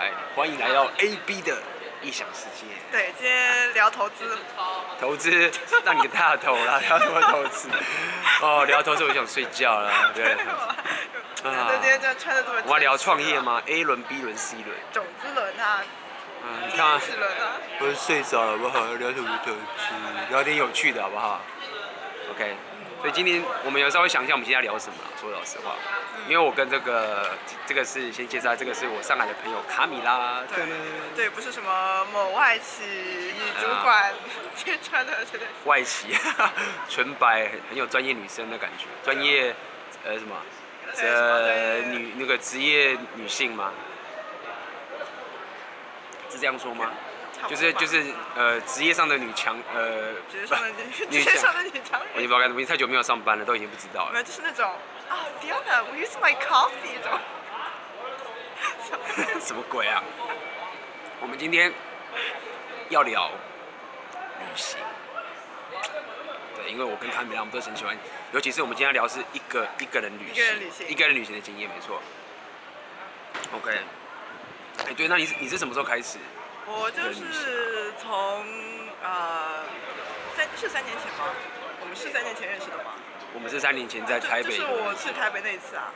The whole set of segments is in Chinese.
嗨，欢迎来到 A B 的异想世界。对，今天聊投资。投资？让你个大头啦，聊什么投资？哦，聊投资我就想睡觉了，对。啊。今天就穿的这么。我要聊创业吗？A 轮、B 轮、C 轮。种子轮啊。嗯，你看啊。我是睡着了，好不好？聊什么投资？聊点有趣的，好不好？OK。所以今天我们有稍微想一下，我们今天要聊什么？说老实话，因为我跟这个这个是先介绍，这个是我上海的朋友卡米拉。对对，不是什么某外企女主管 揭穿的，对对。外企，纯白，很有专业女生的感觉，专业呃什么？呃女那个职业女性吗？是这样说吗？就是就是呃职业上的女强呃职业上的女职业上的女强人，我也不知道该怎么，太久没有上班了，都已经不知道了。没有，就是那种啊，Fiona，we use my coffee 这种。什么鬼啊？我们今天要聊旅行。对，因为我跟卡米拉我们都很喜欢，尤其是我们今天要聊是一个一个人旅行，一个人旅行，一个人旅行的经验，没错。OK，哎，对，那你是你是什么时候开始？我就是从呃三是三年前吗？我们是三年前认识的吗？我们是三年前在台北。就是我去台北那一次啊。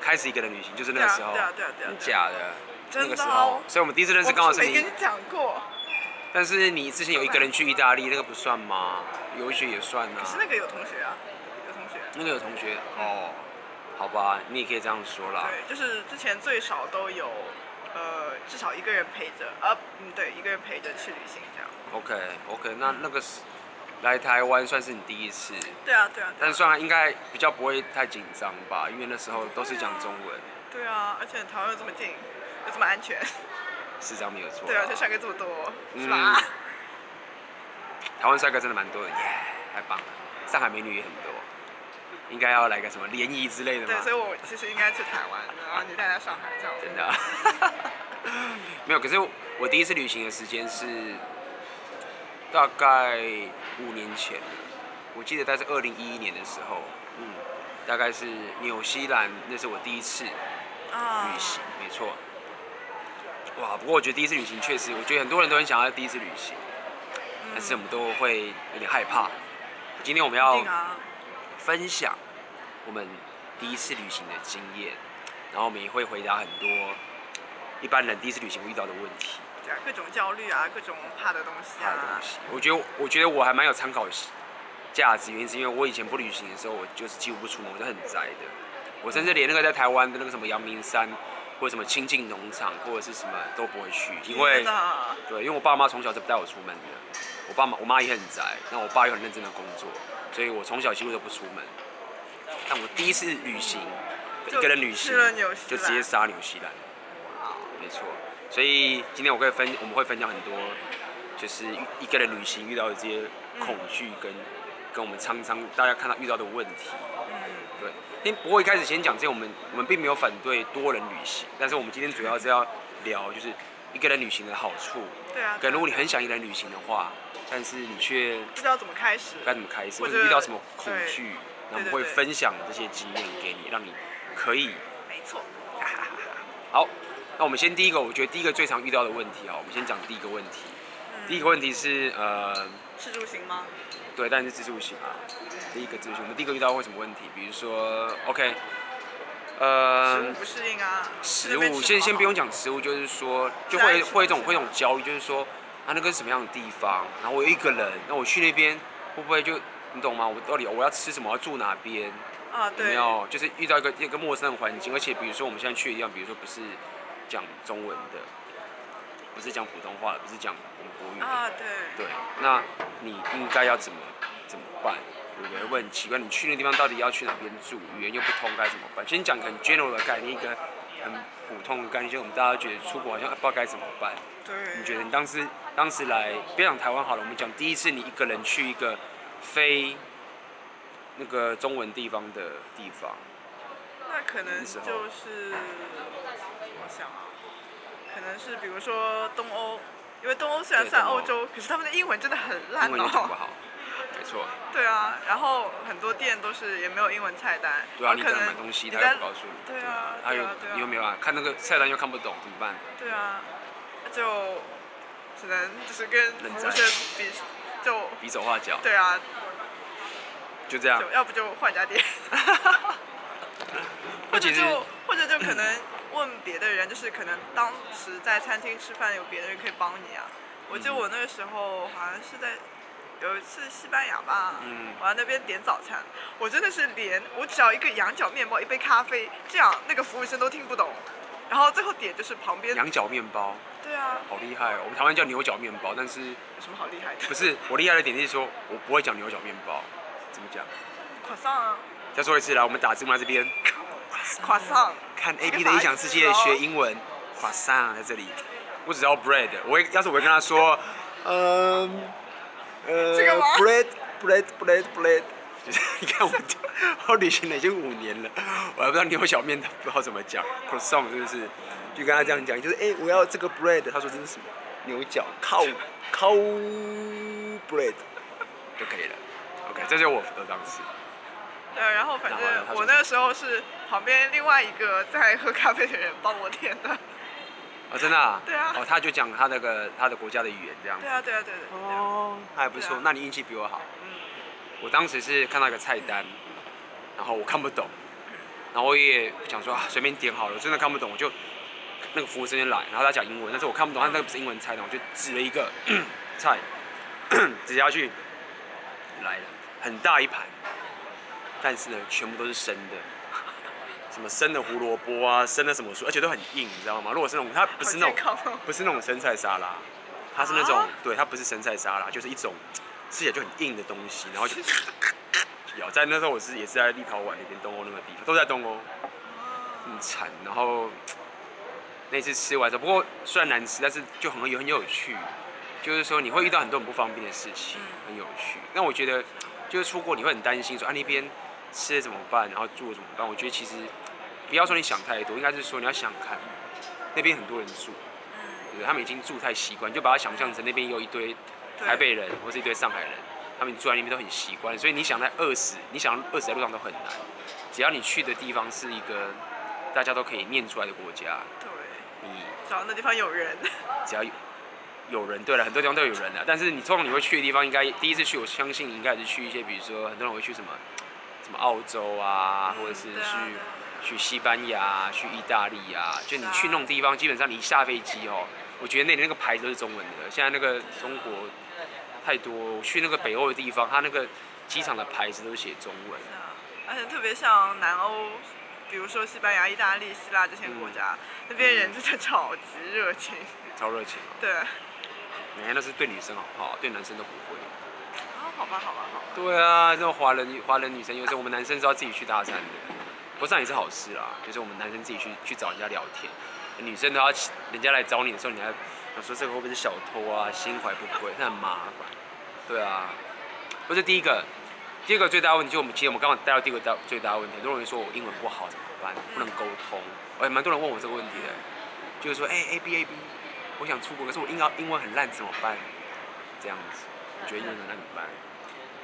开始一个人旅行，就是那个时候。对啊对啊对啊。假的。真的。那个时候，所以我们第一次认识刚好是你。没跟你讲过。但是你之前有一个人去意大利，那个不算吗？游学也算啊。可是那个有同学啊，有同学。那个有同学哦，好吧，你也可以这样说啦。对，就是之前最少都有。呃，至少一个人陪着，呃，嗯，对，一个人陪着去旅行这样。Okay, 那那个是来台湾算是你第一次。对啊，对啊。但是算应该比较不会太紧张吧，因为那时候都是讲中文。对啊，而且台湾又这么近，又这么安全。是这样没有错。对啊，而且帅哥这么多，是吧？台湾帅哥真的蛮多的，耶，太棒了！上海美女也很多。应该要来个什么联谊之类的吗？对，所以我其实应该去台湾，然后你带来上海这样。真的、啊？没有，可是我第一次旅行的时间是大概五年前，我记得大概是二零一一年的时候，嗯，大概是纽西兰，那是我第一次旅行，啊、没错。哇，不过我觉得第一次旅行确实，我觉得很多人都很想要第一次旅行，嗯、但是我们都会有点害怕。今天我们要。分享我们第一次旅行的经验，然后我们也会回答很多一般人第一次旅行会遇到的问题。对啊，各种焦虑啊，各种怕的东西啊。怕的东西。我觉得，我觉得我还蛮有参考价值，原因是因为我以前不旅行的时候，我就是几乎不出门，我就很宅的。我甚至连那个在台湾的那个什么阳明山，或者什么亲近农场，或者是什么都不会去，因为对，因为我爸妈从小就不带我出门的。我爸妈，我妈也很宅，那我爸又很认真的工作。所以我从小几乎都不出门，但我第一次旅行，一个人旅行就直接杀纽西兰，没错。所以今天我会分，我们会分享很多，就是一个人旅行遇到的这些恐惧跟跟我们常常大家看到遇到的问题。对。因不过一开始先讲这些，我们我们并没有反对多人旅行，但是我们今天主要是要聊就是一个人旅行的好处。对啊。可如果你很想一个人旅行的话。但是你却不知道怎么开始，该怎么开始，或者遇到什么恐惧，那我们会分享这些经验给你，让你可以。没错。好，那我们先第一个，我觉得第一个最常遇到的问题啊，我们先讲第一个问题。第一个问题是呃，自助行吗？对，但是自助行啊。第一个自助行，我们第一个遇到会什么问题？比如说，OK，呃，食物不适应啊。食物先先不用讲食物，就是说就会会一种会一种焦虑，就是说。啊，那个是什么样的地方？然后我有一个人，那我去那边会不会就你懂吗？我到底我要吃什么？我要住哪边？啊，对。有没有？就是遇到一个一个陌生的环境，而且比如说我们现在去的地方，比如说不是讲中文的，不是讲普通话的，不是讲我们国语的。啊，对。对，那你应该要怎么怎么办？对不对？会很奇怪，你去那地方到底要去哪边住？语言又不通，该怎么办？先讲很 general 的概念，一个很普通的概念，就我们大家觉得出国好像不知道该怎么办。对。你觉得你当时？当时来，别讲台湾好了，我们讲第一次你一个人去一个非那个中文地方的地方，那可能就是我想啊，可能是比如说东欧，因为东欧虽然算欧洲，可是他们的英文真的很烂哦。英文也讲不好。没错。对啊，然后很多店都是也没有英文菜单。对啊，你可能在买东西，他在又不告诉你。对啊，还有对啊，对啊你有没有啊？看那个菜单又看不懂，怎么办？对啊，就只能就是跟服务生比，就比手画脚。对啊，就这样。就要不就换家店。或者就或者就可能问别的人，就是可能当时在餐厅吃饭有别的人可以帮你啊。我记得我那个时候好像是在有一次西班牙吧，嗯，我在那边点早餐，我真的是连我只要一个羊角面包一杯咖啡，这样那个服务生都听不懂，然后最后点就是旁边羊角面包。对啊，好厉害哦！我们台湾叫牛角面包，但是有什么好厉害的？不是我厉害的点是说我不会讲牛角面包，怎么讲？垮上啊！再说一次来，我们打字幕在这边。垮上。看 A B 的异想世界学英文，垮上在这里。我只要 bread，我会要是我会跟他说，嗯，呃，这个？bread bread bread bread，就是你看我我旅行了已经五年了，我还不知道牛角面不知道怎么讲，croissant 是不是？就跟他这样讲，就是哎、欸，我要这个 bread，他说这是什么？牛角，cow cow bread 就可以了。OK，这就是我的当时。对，然后反正我那个时候是旁边另外一个在喝咖啡的人帮我点的。真的啊？对啊。哦，他就讲他那个他的国家的语言这样。对啊，对啊，对对。哦，还不错，啊、那你运气比我好。嗯。我当时是看到一个菜单，然后我看不懂，然后我也想说啊，随便点好了，我真的看不懂，我就那个服务生就来，然后他讲英文，但是我看不懂，他那个不是英文菜单，我就指了一个 菜，指下去，来了，很大一盘。但是呢，全部都是生的，什么生的胡萝卜啊，生的什么树，而且都很硬，你知道吗？如果是那种，它不是那种，哦、不是那种生菜沙拉，它是那种，啊、对，它不是生菜沙拉，就是一种吃起来就很硬的东西，然后就咬。在那时候我是也是在立陶宛那边东欧那个地方，都在东欧，很惨。然后那次吃完之后，不过虽然难吃，但是就很有很有趣，就是说你会遇到很多很不方便的事情，很有趣。那我觉得就是出国你会很担心说啊那边。吃的怎么办？然后住的怎么办？我觉得其实不要说你想太多，应该是说你要想看那边很多人住，对，他们已经住太习惯，就把它想象成那边有一堆台北人或是一堆上海人，他们住在那边都很习惯，所以你想在饿死，你想饿死在路上都很难。只要你去的地方是一个大家都可以念出来的国家，对，你只要那地方有人，只要有有人，对了，很多地方都有人的，但是你通常你会去的地方，应该第一次去，我相信你应该是去一些，比如说很多人会去什么。什么澳洲啊，或者是去、去西班牙、去意大利啊，就你去那种地方，基本上你一下飞机哦，我觉得那里那个牌子都是中文的。现在那个中国太多，我去那个北欧的地方，它那个机场的牌子都是写中文。啊，而且特别像南欧，比如说西班牙、意大利、希腊这些国家，嗯、那边人真的超级热情。超热情。对。每天都是对女生好不好，对男生都不会。好吧，好吧，好吧。对啊，这种华人华人女生，有时候我们男生是要自己去搭讪的，不过这样也是好事啦。就是我们男生自己去去找人家聊天，女生都要人家来找你的时候，你还想说这个会不会是小偷啊？心怀不轨，那很麻烦。对啊，不是第一个，第二个最大问题就我们其实我们刚刚带到第二个大最大问题，很多人说我英文不好怎么办？不能沟通。哎，蛮多人问我这个问题的，就是说，哎，A B A B，我想出国，可是我英英文很烂怎么办？这样子，你觉得英文很烂怎么办？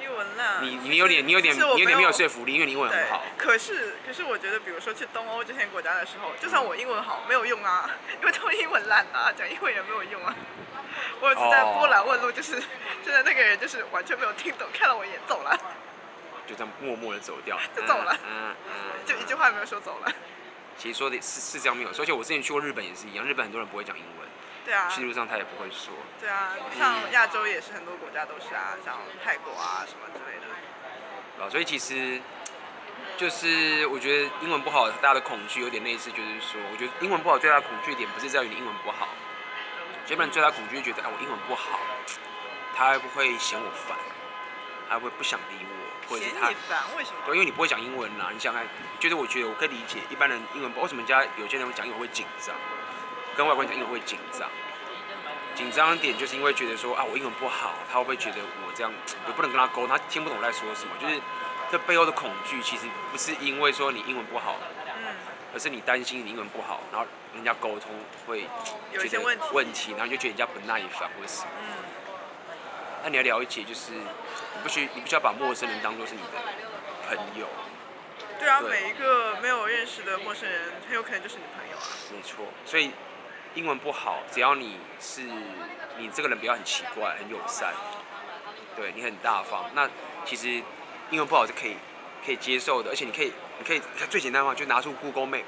英文烂，你你有点你有点你有点没有说服力，因为你英文很好。可是可是我觉得，比如说去东欧这些国家的时候，就算我英文好，没有用啊，因为他们英文烂啊，讲英文也没有用啊。我有次在波兰问路，就是就在那个人就是完全没有听懂，看了我一眼走了，就这样默默的走掉，就走了，嗯嗯，就一句话也没有说走了。其实说的是是这样没有，而且我之前去过日本也是一样，日本很多人不会讲英文。对啊，去路上他也不会说。对啊，像亚洲也是很多国家都是啊，像泰国啊什么之类的。啊，所以其实就是我觉得英文不好，大家的恐惧有点类似，就是说，我觉得英文不好最大的恐惧点不是在于你英文不好，基本上最大的恐惧就觉得，哎，我英文不好，他会不会嫌我烦，他会不会不想理我，或者是他嫌烦？为什么？对，因为你不会讲英文啦。你想看，就是我觉得我可以理解一般人英文不好，为什么人家有些人讲英文会紧张？跟外国人讲英文会紧张，紧张点就是因为觉得说啊，我英文不好，他会不会觉得我这样，我不能跟他沟通，他听不懂我在说什么？就是这背后的恐惧，其实不是因为说你英文不好，而是你担心你英文不好，然后人家沟通会觉得问题，然后就觉得人家不耐烦或者什么。那你要了解，就是你不需你不需要把陌生人当做是你的朋友。对啊，对每一个没有认识的陌生人，很有可能就是你朋友啊。没错，所以英文不好，只要你是你这个人不要很奇怪、很友善，对你很大方，那其实英文不好是可以可以接受的，而且你可以你可以最简单的话就拿出 Google Map，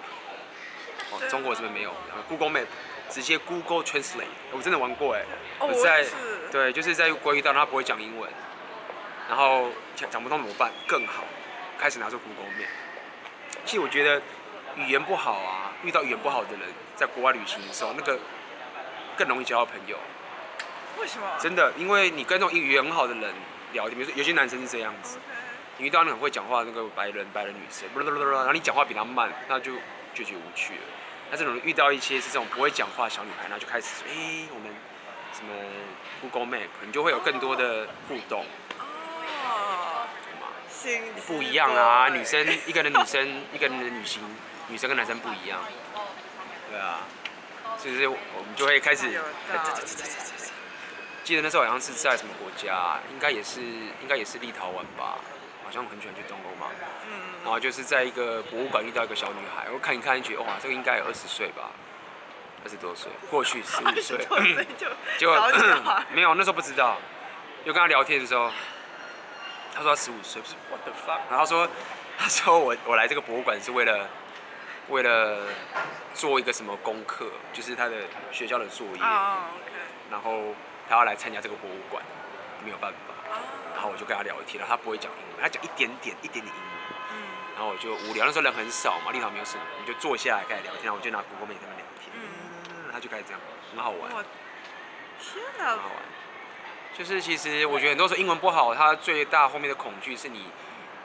哦，中国这边没有。Google Map，直接 Google Translate，我真的玩过哎，哦，我在。对，就是在国语道，他不会讲英文，然后讲讲不通怎么办？更好，开始拿出 Google Map。其实我觉得语言不好啊，遇到语言不好的人，在国外旅行的时候，那个更容易交到朋友。为什么？真的，因为你跟那种语言很好的人聊天，比如说有些男生是这样子，你遇到那种会讲话的那个白人白人女生，然后你讲话比他慢，那就就觉得无趣了。那这种遇到一些是这种不会讲话的小女孩，那就开始说，哎，我们什么 Google Map，你就会有更多的互动。哦，新不一样啊，女生一个人女生一个人的旅行，女生跟男生不一样。对啊，所以我们就会开始。记得那时候好像是在什么国家，应该也是应该也是立陶宛吧，好像很喜欢去东欧嘛。嗯。然后就是在一个博物馆遇到一个小女孩，我看一看，觉得哇，这个应该有二十岁吧，二十多岁，过去十五 岁。就 没有，那时候不知道。就跟她聊天的时候，她说他十五岁，不是 What the fuck？然后他说，她说我我来这个博物馆是为了为了做一个什么功课，就是他的学校的作业。然后。他要来参加这个博物馆，没有办法。然后我就跟他聊天了，他不会讲英文，他讲一点点、一点点英文。嗯。然后我就无聊，那时候人很少嘛，立场没有什么，你就坐下来开始聊天。然后我就拿 Google Meet 跟他们聊天。嗯。他就开始这样，很好玩。天哪！很好玩。就是其实我觉得很多时候英文不好，他最大后面的恐惧是你，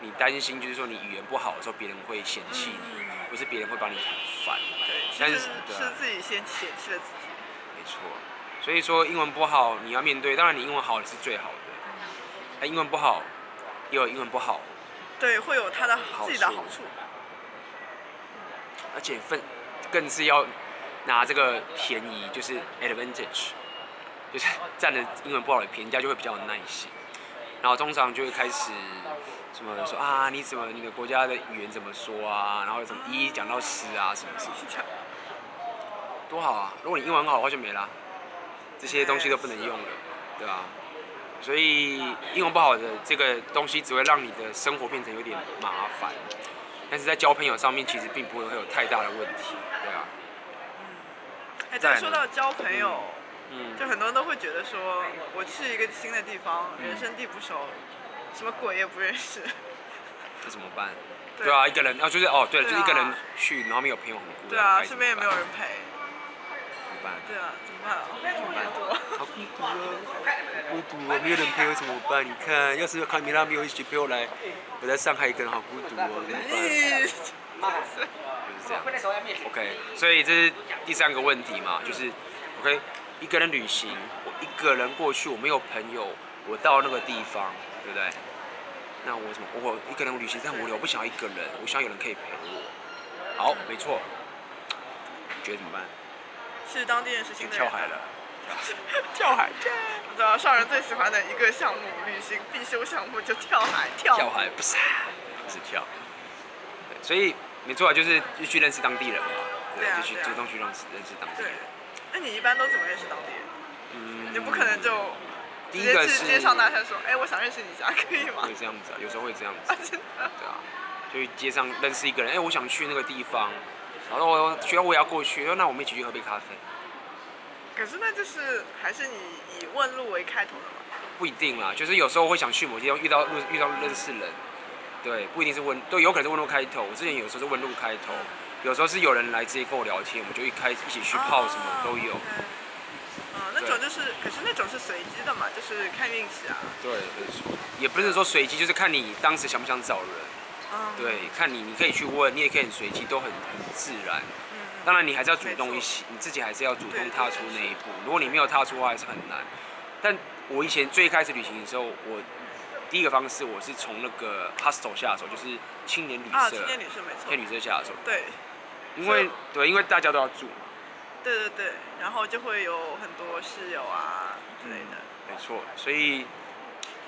你担心就是说你语言不好的时候，别人会嫌弃你，不是别人会把你很烦。对。但是是自己先嫌弃了自己。没错。所以说英文不好，你要面对。当然你英文好是最好的，那英文不好，也有英文不好。对，会有它的自己的好处。而且分更是要拿这个便宜，就是 advantage，就是占了英文不好的便宜，就会比较有耐心。然后通常就会开始什么说啊，你怎么你的国家的语言怎么说啊？然后什么一讲到十啊，什么什么，多好啊！如果你英文好的话，就没了。这些东西都不能用了，对吧？所以英文不好的这个东西只会让你的生活变成有点麻烦，但是在交朋友上面其实并不会有太大的问题，对啊。嗯。哎，再说到交朋友，嗯，就很多人都会觉得说，我去一个新的地方，人生地不熟，什么鬼也不认识，那怎么办？对啊，一个人啊，就是哦，对了，就一个人去，然后没有朋友很孤单，对啊，身边也没有人陪。对啊，怎么办？怎么办？好孤独啊，孤独啊，没有人陪我怎么办？你看，要是卡米拉没有一起陪我来，我在上海一个人好孤独哦，怎么办？就是这样。OK，所以这是第三个问题嘛，就是 OK，一个人旅行，我一个人过去，我没有朋友，我到那个地方，对不对？那我怎么？我一个人旅行很无聊，我不想要一个人，我想要有人可以陪我。好，没错。你觉得怎么办？是当地人是新的人。跳海了，跳海。你知道上人最喜欢的一个项目，旅行必修项目就跳海，跳。跳海不是，不是跳。对，所以没错啊，就是去认识当地人嘛。对啊，就去主动去认识认识当地人。那你一般都怎么认识当地人？嗯。你不可能就第一个是街上大声说，哎，我想认识你家，可以吗？会这样子啊，有时候会这样子。真的。对啊，就街上认识一个人，哎，我想去那个地方。然后我觉得我也要过去，那我们一起去喝杯咖啡。可是那就是还是你以问路为开头的嘛？不一定啦，就是有时候会想去某些地方遇到路遇到认识人，对，不一定是问，都有可能是问路开头。我之前有时候是问路开头，有时候是有人来直接跟我聊天，我们就一开一起去泡什么都有。嗯，那种就是，可是那种是随机的嘛，就是看运气啊。对，也不是说随机，就是看你当时想不想找人。嗯对，看你，你可以去问，你也可以很随机，都很很自然。当然，你还是要主动一些，你自己还是要主动踏出那一步。如果你没有踏出的话，还是很难。但我以前最开始旅行的时候，我第一个方式我是从那个 hostel 下手，就是青年旅社。青年旅社没错。青年旅社下手。对。因为对，因为大家都要住嘛。对对对，然后就会有很多室友啊之类的。没错，所以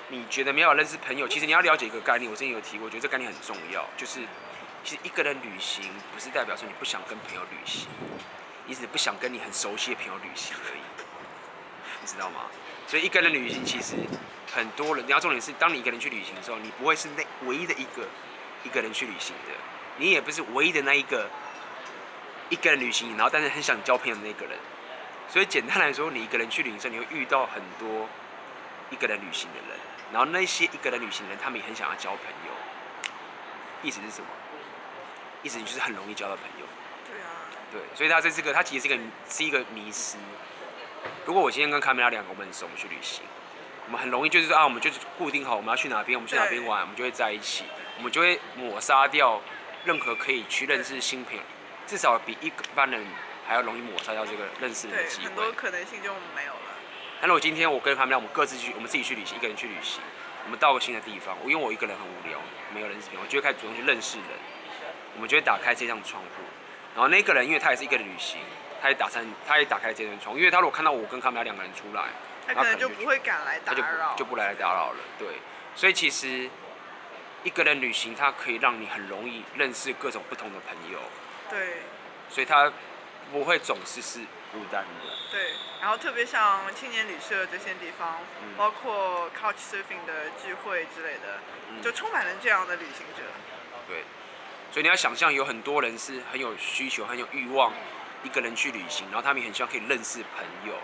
你觉得没有认识朋友，其实你要了解一个概念，我之前有提过，我觉得这概念很重要，就是其实一个人旅行不是代表说你不想跟朋友旅行，你只是不想跟你很熟悉的朋友旅行而已，你知道吗？所以一个人旅行其实很多人，你要重点是，当你一个人去旅行的时候，你不会是那唯一的一个一个人去旅行的，你也不是唯一的那一个。一个人旅行，然后但是很想交朋友的那个人，所以简单来说，你一个人去旅行，你会遇到很多一个人旅行的人，然后那些一个人旅行的人，他们也很想要交朋友。意思是什么？意思就是很容易交到朋友。对啊。对，所以他在这个，他其实是一个是一个迷失。如果我今天跟卡梅拉两个我们很熟，我们去旅行，我们很容易就是说啊，我们就是固定好我们要去哪边，我们去哪边玩，我们就会在一起，我们就会抹杀掉任何可以去认识新朋友。至少比一般人还要容易抹杀掉这个认识的机会，很多可能性就没有了。那如果今天我跟他们俩，我们各自去，我们自己去旅行，一个人去旅行，我们到个新的地方，因为我一个人很无聊，没有认识朋友，我就会开始主动去认识人。我们就会打开这扇窗户，然后那个人，因为他也是一个人旅行，他也打算，他也打开这扇窗，因为他如果看到我跟他们俩两个人出来，他可能就不会敢来打扰，就就不来打扰了。对，所以其实一个人旅行，它可以让你很容易认识各种不同的朋友。对。所以他不会总是是孤单的。对，然后特别像青年旅社这些地方，嗯、包括 Couchsurfing 的聚会之类的，嗯、就充满了这样的旅行者。对，所以你要想象有很多人是很有需求、很有欲望，一个人去旅行，然后他们也很希望可以认识朋友。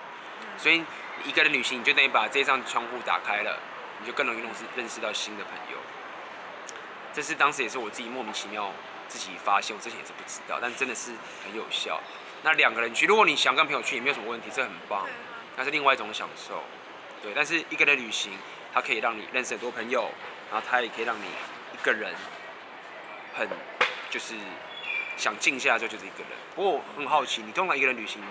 嗯、所以一个人旅行，你就等于把这扇窗户打开了，你就更容易认识认识到新的朋友。这是当时也是我自己莫名其妙。自己发现，我之前也是不知道，但真的是很有效。那两个人去，如果你想跟朋友去，也没有什么问题，这很棒。那是另外一种享受，对。但是一个人旅行，它可以让你认识很多朋友，然后它也可以让你一个人很就是想静下来就就是一个人。不过我很好奇，你通常一个人旅行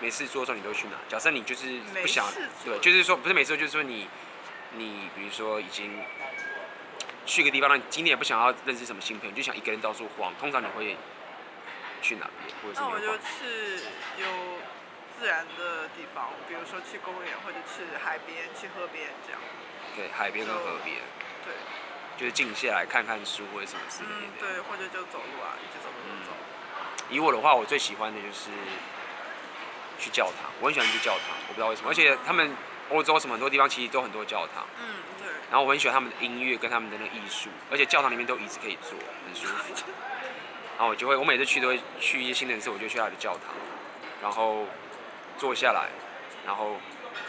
没事做的时候，你都去哪？假设你就是不想，对，就是说不是没事，就是说你你比如说已经。去个地方，那你今天也不想要认识什么新朋友，就想一个人到处晃。通常你会去哪边？或者是那我就去有自然的地方，比如说去公园，或者去海边、去河边这样。对，海边跟河边。对。就是静下来看看书或者什么之类的。嗯，对，或者就走路啊，一直走路走。以我的话，我最喜欢的就是去教堂。我很喜欢去教堂，我不知道为什么，而且他们欧洲什么很多地方其实都很多教堂。嗯。然后我很喜欢他们的音乐跟他们的那艺术，而且教堂里面都有椅子可以坐，很舒服。然后我就会，我每次去都会去一些新的城市，我就去他的教堂，然后坐下来，然后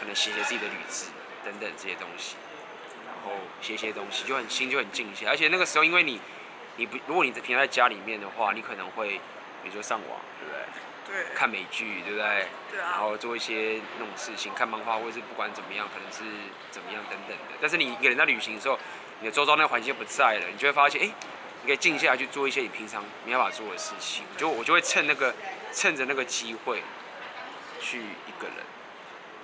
可能写写自己的旅志等等这些东西，然后写写东西就很心就很静下来。而且那个时候，因为你你不如果你平常在家里面的话，你可能会比如说上网，对不对？对，看美剧，对不对？对啊。然后做一些那种事情，看漫画，或者是不管怎么样，可能是怎么样等等的。但是你一个人在旅行的时候，你的周遭那个环境不在了，你就会发现，哎，你可以静下来去做一些你平常没办法做的事情。就我就会趁那个，趁着那个机会，去一个人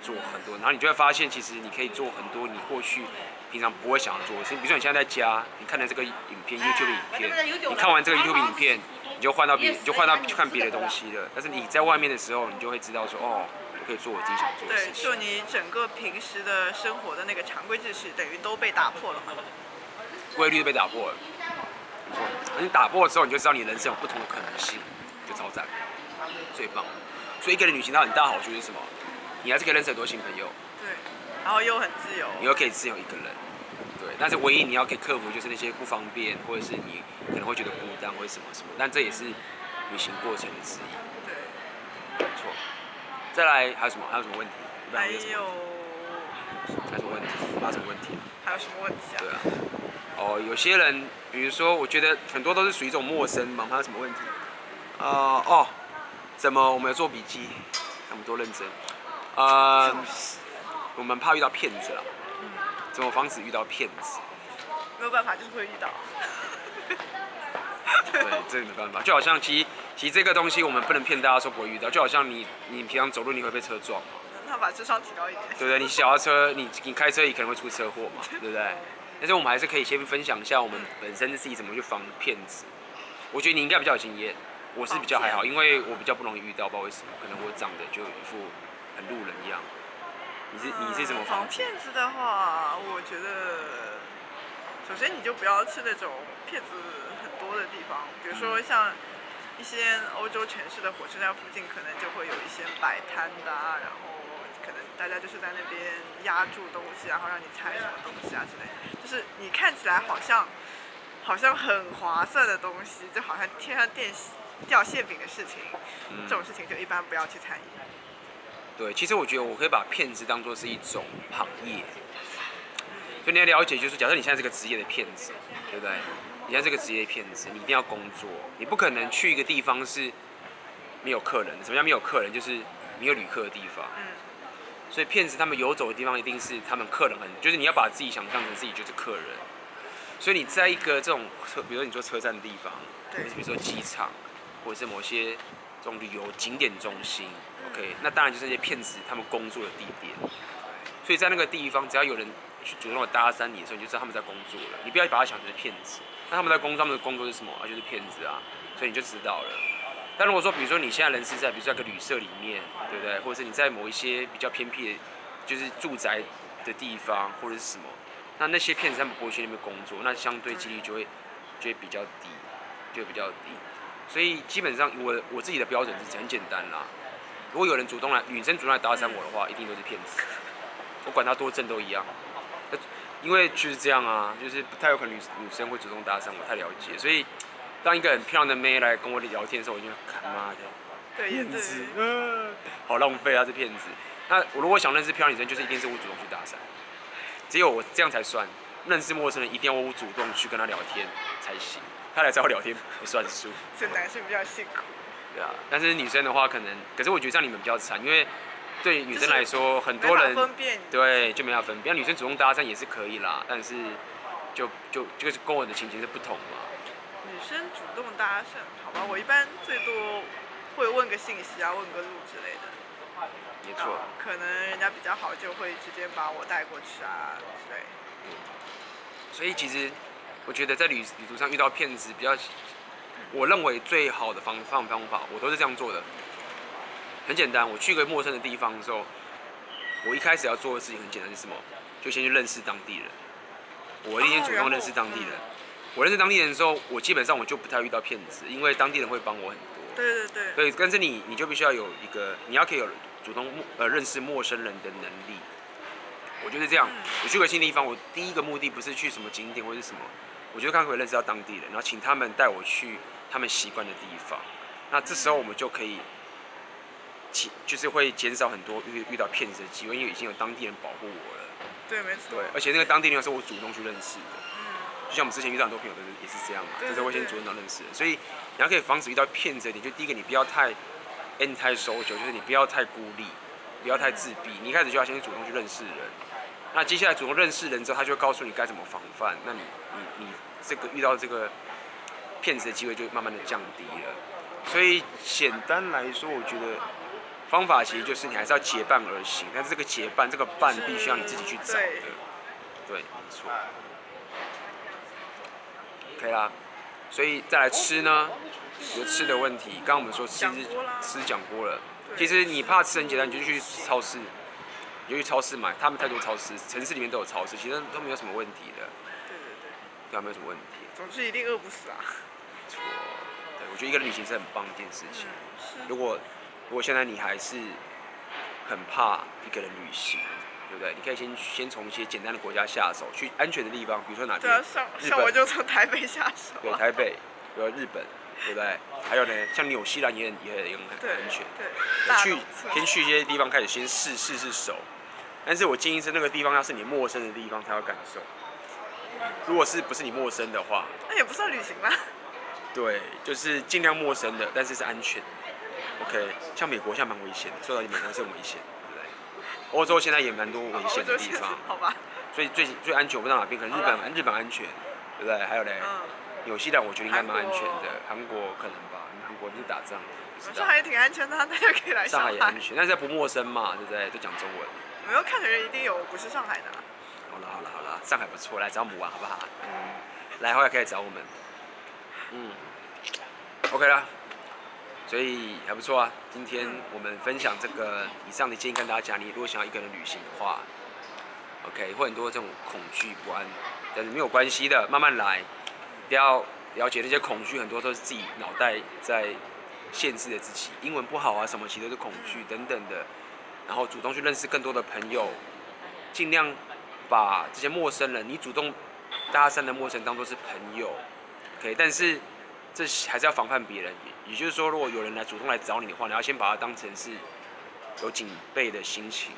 做很多。然后你就会发现，其实你可以做很多你过去平常不会想要做的事情。比如说你现在在家，你看的这个影片，YouTube 影片，你看完这个 YouTube 影片。你就换到别，你就换到去看别的东西了。但是你在外面的时候，你就会知道说，哦，我可以做我自己想做的事情。对，就你整个平时的生活的那个常规秩序，等于都被打破了嘛。规律被打破了，没错。你打破了之后，你就知道你人生有不同的可能性，就超赞，最棒。所以一个人旅行它很大好处是什么？你还是可以认识很多新朋友。对，然后又很自由。你又可以自由一个人。对，但是唯一你要可以克服就是那些不方便，或者是你可能会觉得孤单或者什么什么，但这也是旅行过程的之一。对，没错。再来还有什么？还有什么问题？还有，还有什么问题？还有什么问题？还有什么问题啊？对啊。哦，有些人，比如说，我觉得很多都是属于一种陌生嘛。还有什么问题？啊、呃、哦，怎么我们有做笔记？那么多认真。呃，我们怕遇到骗子了。怎么防止遇到骗子？没有办法，就是会遇到。对，这没办法。就好像其实其实这个东西我们不能骗大家说不会遇到，就好像你你平常走路你会被车撞。那把智商提高一点。对不对？你小车你你开车也可能会出车祸嘛，对不对？但是我们还是可以先分享一下我们本身自己怎么去防骗子。我觉得你应该比较有经验，我是比较还好，因为我比较不容易遇到，不知道为什么，可能我长得就一副很路人一样。你是你是怎么防骗子的话，我觉得首先你就不要去那种骗子很多的地方，比如说像一些欧洲城市的火车站附近，可能就会有一些摆摊的啊，然后可能大家就是在那边压住东西，然后让你猜什么东西啊之类的，就是你看起来好像好像很划算的东西，就好像天上电掉馅饼的事情，嗯，这种事情就一般不要去参与。对，其实我觉得我可以把骗子当做是一种行业，就你要了解，就是假设你现在是个职业的骗子，对不对？你现在是个职业骗子，你一定要工作，你不可能去一个地方是没有客人。什么叫没有客人？就是没有旅客的地方。嗯。所以骗子他们游走的地方一定是他们客人很，就是你要把自己想象成自己就是客人。所以你在一个这种车，比如说你坐车站的地方，对，比如说机场。或者是某些这种旅游景点中心，OK，那当然就是那些骗子他们工作的地点。所以在那个地方，只要有人去主动的搭讪你的时候，你就知道他们在工作了。你不要把他想成是骗子。那他们在工作，他们的工作是什么？啊，就是骗子啊。所以你就知道了。但如果说，比如说你现在人是在，比如说在个旅社里面，对不对？或者是你在某一些比较偏僻的，就是住宅的地方，或者是什么，那那些骗子他们不会去那边工作，那相对几率就会就会比较低，就会比较低。所以基本上我我自己的标准是很简单啦。如果有人主动来，女生主动来搭讪我的话，一定都是骗子。我管他多正都一样。因为就是这样啊，就是不太有可能女女生会主动搭讪我，太了解。所以当一个很漂亮的妹来跟我聊天的时候，我就看妈的，对，骗子，嗯，好浪费啊，这骗子。那我如果想认识漂亮女生，就是一定是我主动去搭讪，只有我这样才算。认识陌生人一定要我主动去跟他聊天才行。他来找我聊天不算数，这男生比较辛苦。对啊，但是女生的话可能，可是我觉得这样你们比较惨，因为对女生来说，很多人对就没法分辨。女生主动搭讪也是可以啦，但是就就就是跟我的情形是不同嘛。女生主动搭讪，好吧，我一般最多会问个信息啊，问个路之类的。没错。可能人家比较好，就会直接把我带过去啊之类。所以其实。我觉得在旅旅途上遇到骗子比较，我认为最好的方方方法，我都是这样做的。很简单，我去一个陌生的地方的时候，我一开始要做的事情很简单，是什么？就先去认识当地人。我一定先主动认识当地人。我认识当地人的时候，我基本上我就不太遇到骗子，因为当地人会帮我很多。对对对。所以，但是你你就必须要有一个，你要可以有主动呃认识陌生人的能力。我就是这样，我去个新地方，我第一个目的不是去什么景点或者什么。我觉得刚可以认识到当地人，然后请他们带我去他们习惯的地方。那这时候我们就可以，就是会减少很多遇遇到骗子的机会，因为已经有当地人保护我了。对，没错。对，而且那个当地人是我主动去认识的。嗯。就像我们之前遇到很多朋友都是也是这样嘛，就是会先主动到认识的。所以你要可以防止遇到骗子，你就第一个你不要太 anti-social，就是你不要太孤立，不要太自闭。你一开始就要先主动去认识人。那接下来主动认识人之后，他就会告诉你该怎么防范。那你。你你这个遇到这个骗子的机会就慢慢的降低了，所以简单来说，我觉得方法其实就是你还是要结伴而行，但是这个结伴这个伴必须要你自己去找的，对，没错。OK 啦，所以再来吃呢，有吃的问题，刚刚我们说吃吃讲过了，其实你怕吃很简单，你就去超市，你就去超市买，他们太多超市，城市里面都有超市，其实都没有什么问题的。对啊，没有什么问题。总之一定饿不死啊。错，对，我觉得一个人旅行是很棒的一件事情。嗯、如果如果现在你还是很怕一个人旅行，对不对？你可以先先从一些简单的国家下手，去安全的地方，比如说哪边？对啊，像像我就从台北下手。对，台北，比如日本，对不对？还有呢，像纽西兰也很也很很安全。对。去先去一些地方开始先试试试手，但是我建议是那个地方要是你陌生的地方才有感受。如果是不是你陌生的话，那也不算旅行吧。对，就是尽量陌生的，但是是安全的。OK，像美国现在蛮危险的，说到美国是很危险，对不对？欧洲现在也蛮多危险的地方，好吧。所以最最安全我不知道哪边，可能日本日本安全，对不对？还有嘞，纽西兰我觉得应该蛮安全的，韩国可能吧，韩国就是打仗，上海也挺安全的，大家可以来上海。上海也安全，但是不陌生嘛，对不对？都讲中文。没有看的人一定有不是上海的。好了好了好了，上海不错，来找我们玩好不好？嗯，来后来可以找我们。嗯，OK 啦。所以还不错啊。今天我们分享这个以上的建议跟大家讲，你如果想要一个人旅行的话，OK，会很多这种恐惧不安，但是没有关系的，慢慢来。不要了解那些恐惧，很多都是自己脑袋在限制着自己。英文不好啊，什么其实都是恐惧等等的。然后主动去认识更多的朋友，尽量把这些陌生人，你主动搭讪的陌生人当做是朋友，OK。但是这还是要防范别人。也就是说，如果有人来主动来找你的话，你要先把他当成是有警备的心情。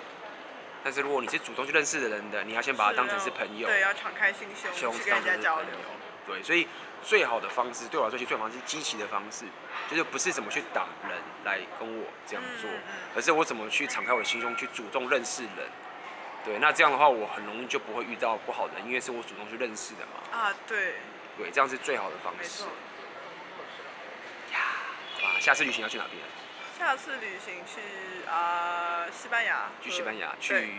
但是如果你是主动去认识的人的，你要先把他当成是朋友，对，要敞开心胸去跟人家交流。对，所以最好的方式对我来说，其实最好的方式是积极的方式，就是不是怎么去挡人来跟我这样做，而是我怎么去敞开我的心胸，去主动认识人。对，那这样的话，我很容易就不会遇到不好的人，因为是我主动去认识的嘛。啊，对。对，这样是最好的方式。呀，啊，下次旅行要去哪边？下次旅行去啊、呃，西班牙。去西班牙？去。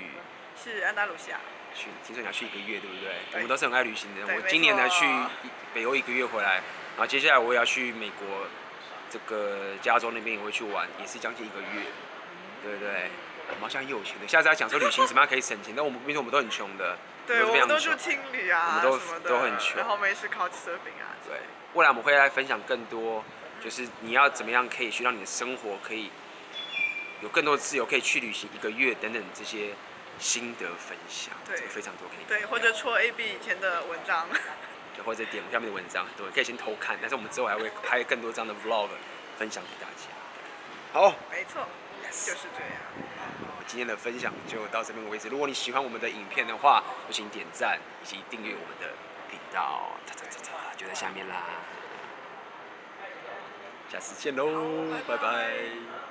是安达鲁西亚。去，听说你要去一个月，对不对？对，我们都是很爱旅行的人。我今年才去北欧一个月回来，然后接下来我也要去美国，这个加州那边也会去玩，也是将近一个月，对不对？我们好像很有钱的，下次要讲说旅行怎么样可以省钱，但我们毕竟我们都很穷的，对，我们都住青旅啊，我们都都很穷，然后没事烤 surfing 啊。对，未来我们会来分享更多，就是你要怎么样可以去让你的生活可以有更多的自由，可以去旅行一个月等等这些。心得分享，对，非常多可以对，或者戳 A B 以前的文章，对，或者点下面的文章，对，可以先偷看，但是我们之后还会拍更多这样的 Vlog 分享给大家。好，没错，yes. 就是这样。我今天的分享就到这边为止。如果你喜欢我们的影片的话，就请点赞以及订阅我们的频道。就在下面啦，下次见喽，拜拜。